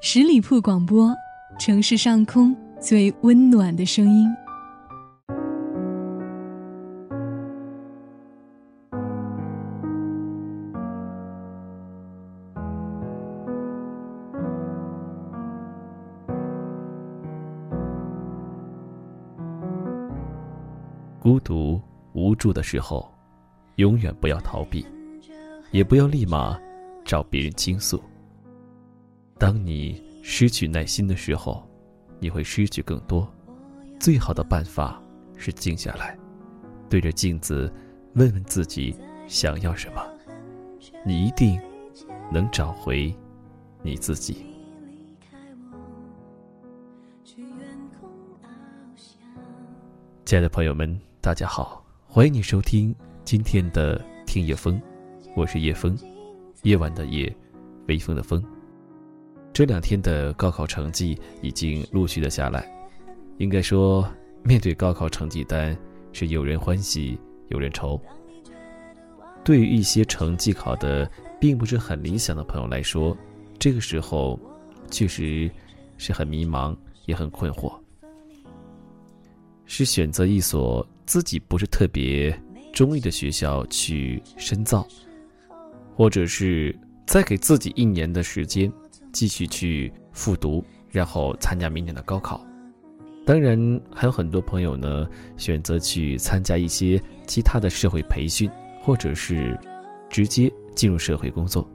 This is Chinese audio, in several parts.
十里铺广播，城市上空最温暖的声音。孤独无助的时候，永远不要逃避，也不要立马找别人倾诉。当你失去耐心的时候，你会失去更多。最好的办法是静下来，对着镜子问问自己想要什么，你一定能找回你自己。亲爱的朋友们，大家好，欢迎你收听今天的听夜风，我是叶风，夜晚的夜，微风的风。这两天的高考成绩已经陆续的下来，应该说，面对高考成绩单，是有人欢喜有人愁。对于一些成绩考的并不是很理想的朋友来说，这个时候确实是很迷茫，也很困惑。是选择一所自己不是特别中意的学校去深造，或者是再给自己一年的时间。继续去复读，然后参加明年的高考。当然，还有很多朋友呢，选择去参加一些其他的社会培训，或者是直接进入社会工作。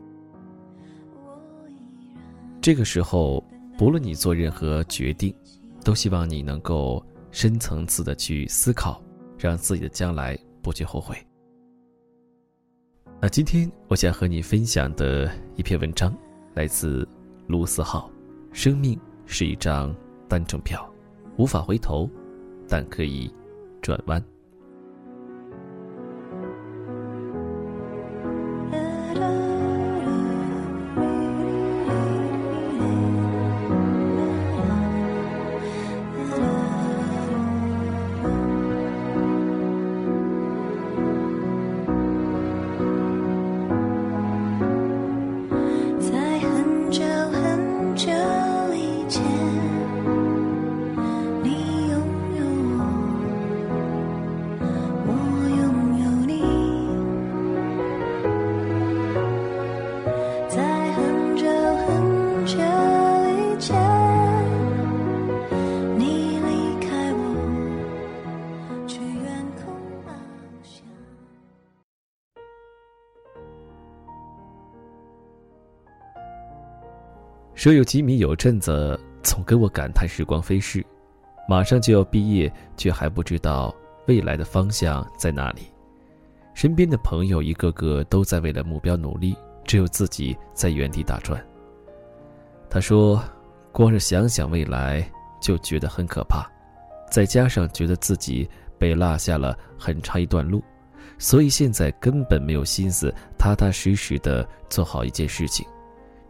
这个时候，不论你做任何决定，都希望你能够深层次的去思考，让自己的将来不去后悔。那今天我想和你分享的一篇文章，来自。卢思浩，生命是一张单程票，无法回头，但可以转弯。说有吉米有阵子总跟我感叹时光飞逝，马上就要毕业，却还不知道未来的方向在哪里。身边的朋友一个个都在为了目标努力，只有自己在原地打转。他说：“光是想想未来就觉得很可怕，再加上觉得自己被落下了很长一段路，所以现在根本没有心思踏踏实实的做好一件事情。”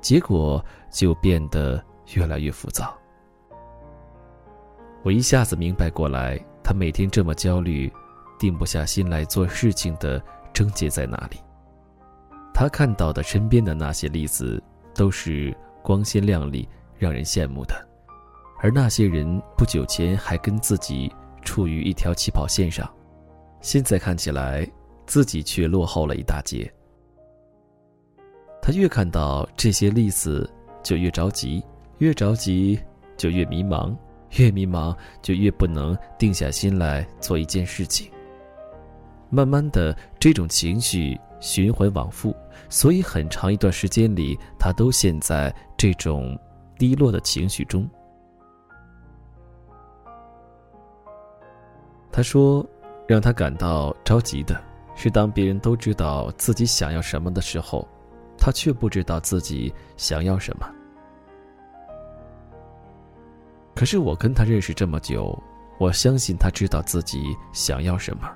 结果就变得越来越浮躁。我一下子明白过来，他每天这么焦虑，定不下心来做事情的症结在哪里。他看到的身边的那些例子，都是光鲜亮丽、让人羡慕的，而那些人不久前还跟自己处于一条起跑线上，现在看起来自己却落后了一大截。他越看到这些例子，就越着急，越着急就越迷茫，越迷茫就越不能定下心来做一件事情。慢慢的，这种情绪循环往复，所以很长一段时间里，他都陷在这种低落的情绪中。他说，让他感到着急的是，当别人都知道自己想要什么的时候。他却不知道自己想要什么。可是我跟他认识这么久，我相信他知道自己想要什么。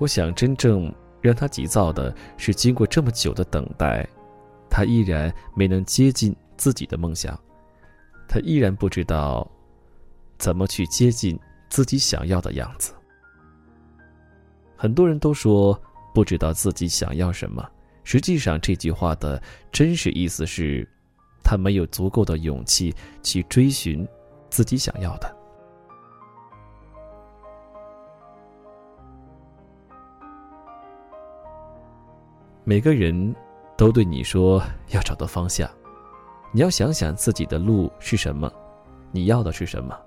我想真正让他急躁的是，经过这么久的等待，他依然没能接近自己的梦想，他依然不知道怎么去接近自己想要的样子。很多人都说不知道自己想要什么。实际上，这句话的真实意思是，他没有足够的勇气去追寻自己想要的。每个人都对你说要找到方向，你要想想自己的路是什么，你要的是什么。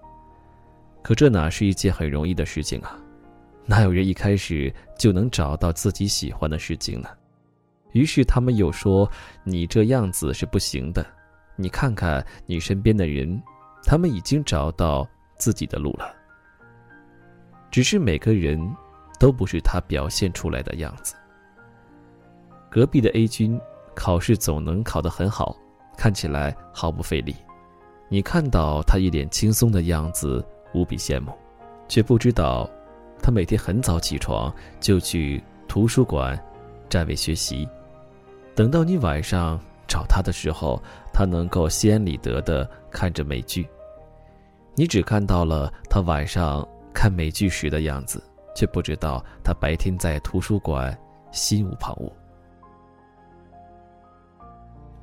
可这哪是一件很容易的事情啊？哪有人一开始就能找到自己喜欢的事情呢？于是他们又说：“你这样子是不行的。你看看你身边的人，他们已经找到自己的路了。只是每个人都不是他表现出来的样子。”隔壁的 A 君考试总能考得很好，看起来毫不费力。你看到他一脸轻松的样子，无比羡慕，却不知道，他每天很早起床就去图书馆占位学习。等到你晚上找他的时候，他能够心安理得的看着美剧。你只看到了他晚上看美剧时的样子，却不知道他白天在图书馆心无旁骛。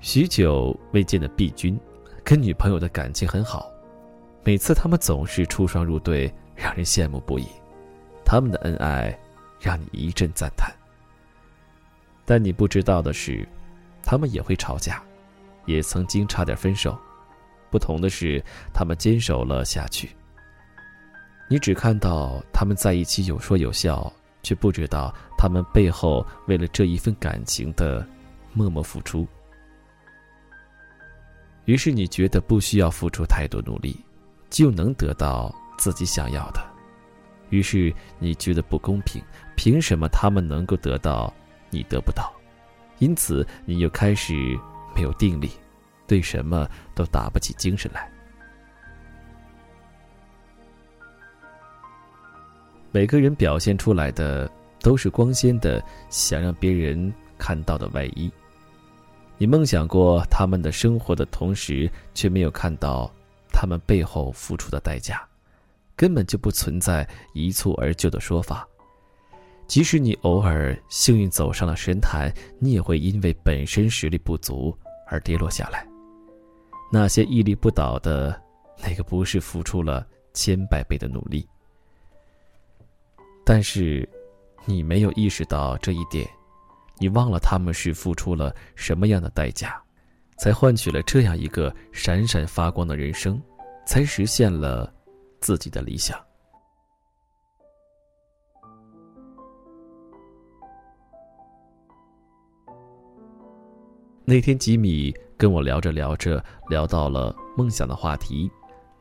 许久未见的毕君，跟女朋友的感情很好，每次他们总是出双入对，让人羡慕不已。他们的恩爱，让你一阵赞叹。但你不知道的是，他们也会吵架，也曾经差点分手。不同的是，他们坚守了下去。你只看到他们在一起有说有笑，却不知道他们背后为了这一份感情的默默付出。于是你觉得不需要付出太多努力，就能得到自己想要的。于是你觉得不公平，凭什么他们能够得到，你得不到？因此你又开始没有定力，对什么都打不起精神来。每个人表现出来的都是光鲜的，想让别人看到的外衣。你梦想过他们的生活的同时，却没有看到他们背后付出的代价，根本就不存在一蹴而就的说法。即使你偶尔幸运走上了神坛，你也会因为本身实力不足而跌落下来。那些屹立不倒的，那个不是付出了千百倍的努力？但是，你没有意识到这一点。你忘了他们是付出了什么样的代价，才换取了这样一个闪闪发光的人生，才实现了自己的理想。那天，吉米跟我聊着聊着，聊到了梦想的话题。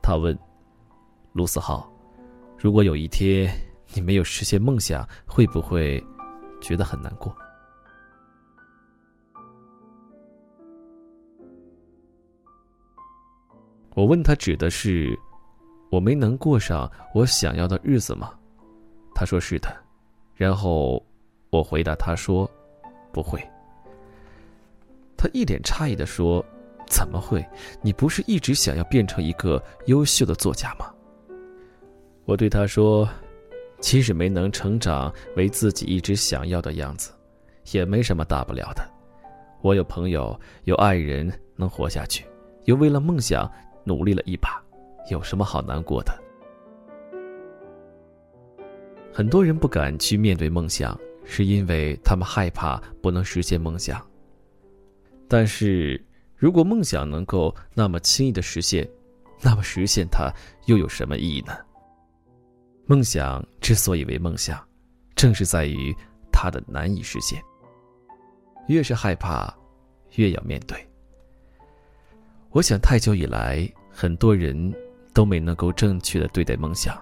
他问：“卢思浩，如果有一天你没有实现梦想，会不会觉得很难过？”我问他指的是，我没能过上我想要的日子吗？他说是的，然后我回答他说，不会。他一脸诧异的说：“怎么会？你不是一直想要变成一个优秀的作家吗？”我对他说：“即使没能成长为自己一直想要的样子，也没什么大不了的。我有朋友，有爱人，能活下去，又为了梦想。”努力了一把，有什么好难过的？很多人不敢去面对梦想，是因为他们害怕不能实现梦想。但是，如果梦想能够那么轻易的实现，那么实现它又有什么意义呢？梦想之所以为梦想，正是在于它的难以实现。越是害怕，越要面对。我想，太久以来，很多人都没能够正确的对待梦想。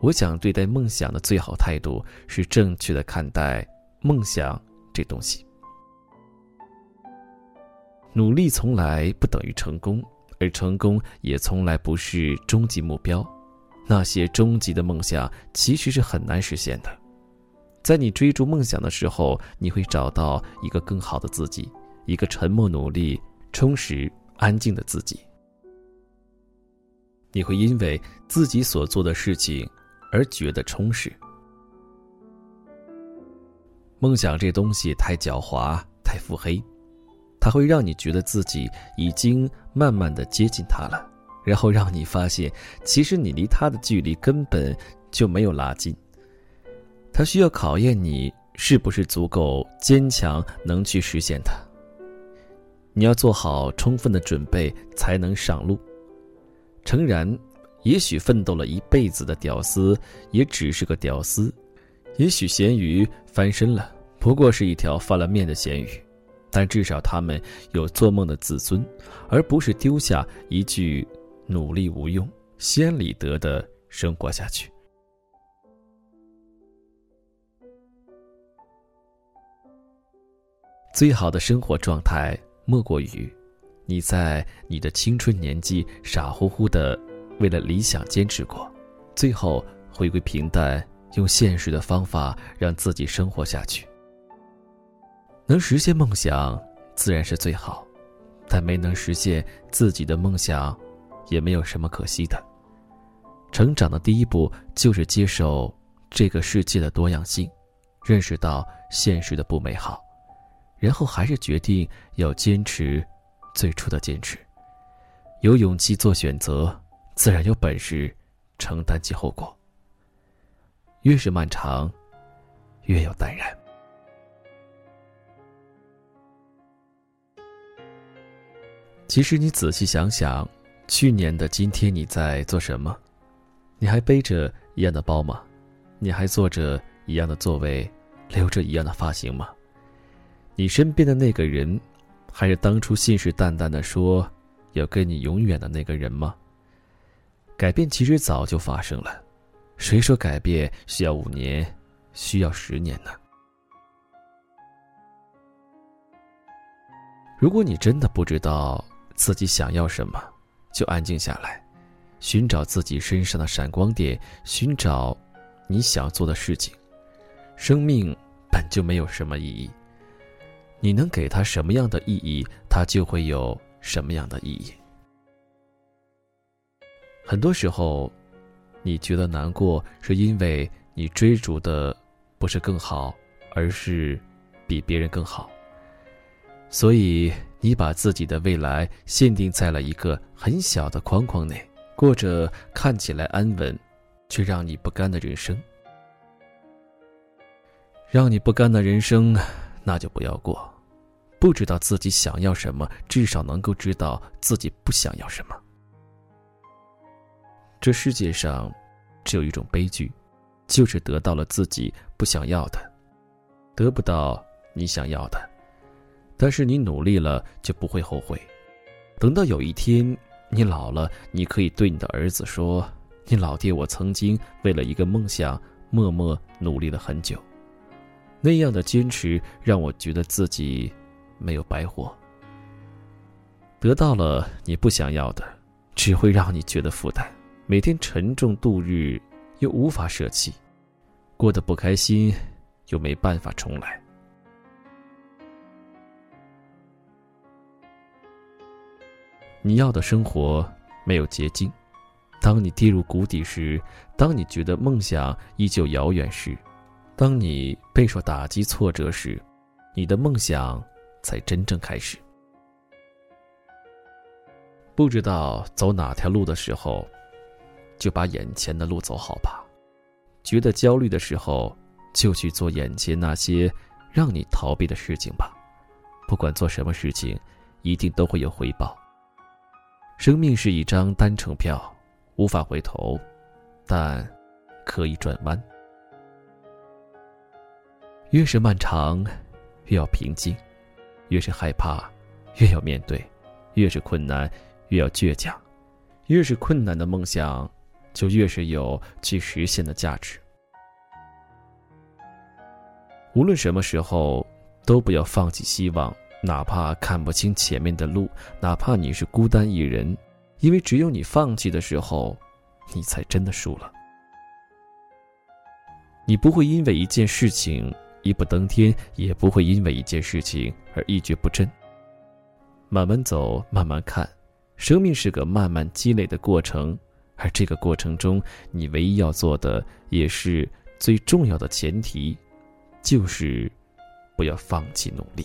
我想，对待梦想的最好态度是正确的看待梦想这东西。努力从来不等于成功，而成功也从来不是终极目标。那些终极的梦想其实是很难实现的。在你追逐梦想的时候，你会找到一个更好的自己，一个沉默、努力、充实。安静的自己，你会因为自己所做的事情而觉得充实。梦想这东西太狡猾，太腹黑，它会让你觉得自己已经慢慢的接近它了，然后让你发现，其实你离它的距离根本就没有拉近。它需要考验你是不是足够坚强，能去实现它。你要做好充分的准备，才能上路。诚然，也许奋斗了一辈子的屌丝也只是个屌丝，也许咸鱼翻身了，不过是一条翻了面的咸鱼，但至少他们有做梦的自尊，而不是丢下一句“努力无用，先理得”的生活下去。最好的生活状态，莫过于。你在你的青春年纪傻乎乎的为了理想坚持过，最后回归平淡，用现实的方法让自己生活下去。能实现梦想自然是最好，但没能实现自己的梦想，也没有什么可惜的。成长的第一步就是接受这个世界的多样性，认识到现实的不美好，然后还是决定要坚持。最初的坚持，有勇气做选择，自然有本事承担起后果。越是漫长，越要淡然。其实你仔细想想，去年的今天你在做什么？你还背着一样的包吗？你还坐着一样的座位，留着一样的发型吗？你身边的那个人？还是当初信誓旦旦的说要跟你永远的那个人吗？改变其实早就发生了，谁说改变需要五年，需要十年呢？如果你真的不知道自己想要什么，就安静下来，寻找自己身上的闪光点，寻找你想做的事情。生命本就没有什么意义。你能给他什么样的意义，他就会有什么样的意义。很多时候，你觉得难过，是因为你追逐的不是更好，而是比别人更好。所以，你把自己的未来限定在了一个很小的框框内，过着看起来安稳，却让你不甘的人生。让你不甘的人生，那就不要过。不知道自己想要什么，至少能够知道自己不想要什么。这世界上，只有一种悲剧，就是得到了自己不想要的，得不到你想要的。但是你努力了，就不会后悔。等到有一天你老了，你可以对你的儿子说：“你老爹，我曾经为了一个梦想，默默努力了很久。那样的坚持，让我觉得自己。”没有白活。得到了你不想要的，只会让你觉得负担，每天沉重度日，又无法舍弃，过得不开心，又没办法重来。你要的生活没有捷径。当你跌入谷底时，当你觉得梦想依旧遥远时，当你备受打击挫折时，你的梦想。才真正开始。不知道走哪条路的时候，就把眼前的路走好吧。觉得焦虑的时候，就去做眼前那些让你逃避的事情吧。不管做什么事情，一定都会有回报。生命是一张单程票，无法回头，但可以转弯。越是漫长，越要平静。越是害怕，越要面对；越是困难，越要倔强。越是困难的梦想，就越是有去实现的价值。无论什么时候，都不要放弃希望，哪怕看不清前面的路，哪怕你是孤单一人，因为只有你放弃的时候，你才真的输了。你不会因为一件事情。一步登天，也不会因为一件事情而一蹶不振。慢慢走，慢慢看，生命是个慢慢积累的过程，而这个过程中，你唯一要做的，也是最重要的前提，就是不要放弃努力。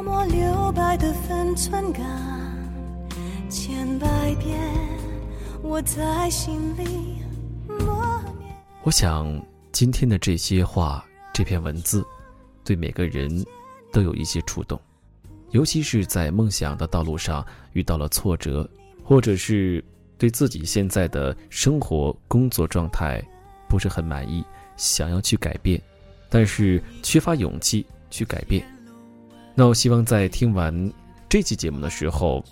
泼墨留白的分寸感，千百遍我在心里默念。我想今天的这些话，这篇文字，对每个人都有一些触动，尤其是在梦想的道路上遇到了挫折，或者是对自己现在的生活工作状态不是很满意，想要去改变，但是缺乏勇气去改变。那我希望在听完这期节目的时候，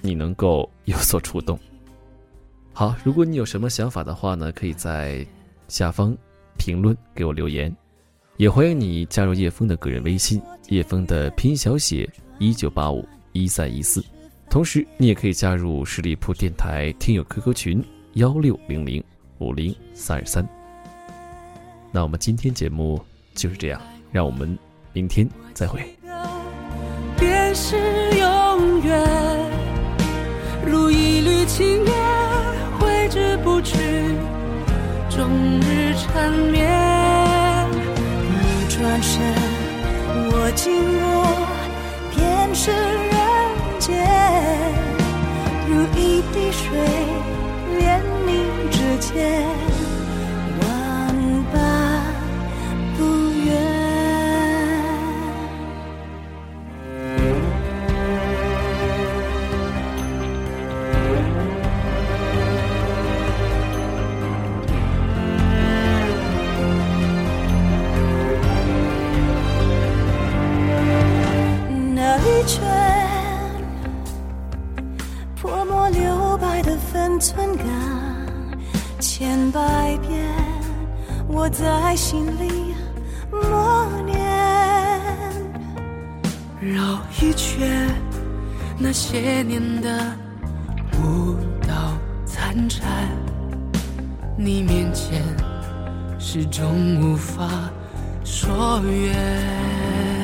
你能够有所触动。好，如果你有什么想法的话呢，可以在下方评论给我留言，也欢迎你加入叶枫的个人微信，叶枫的拼音小写一九八五一三一四。同时，你也可以加入十里铺电台听友 QQ 群幺六零零五零三二三。那我们今天节目就是这样，让我们明天再会。便是永远，如一缕青烟，挥之不去，终日缠绵。你转身，我经过，便是人间，如一滴水，连你指尖。泼墨留白的分寸感，千百遍我在心里默念。绕一圈，那些年的舞蹈残蝉，你面前始终无法说远。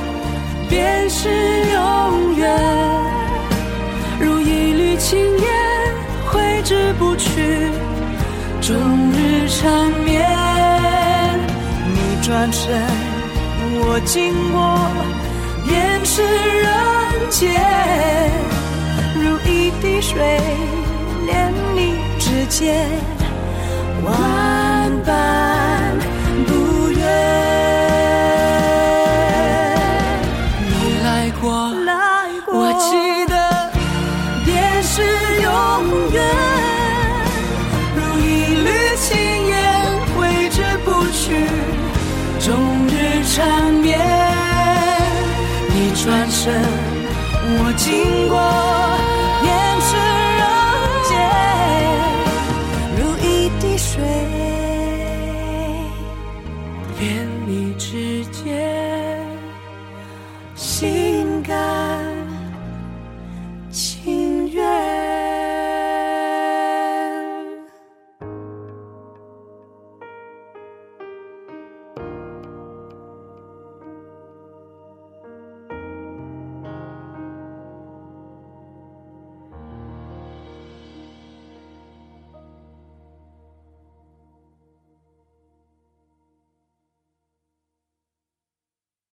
便是永远，如一缕青烟，挥之不去，终日缠绵。你转身，我经过，便是人间，如一滴水，连你指尖，万般缠绵。你转身，我经过。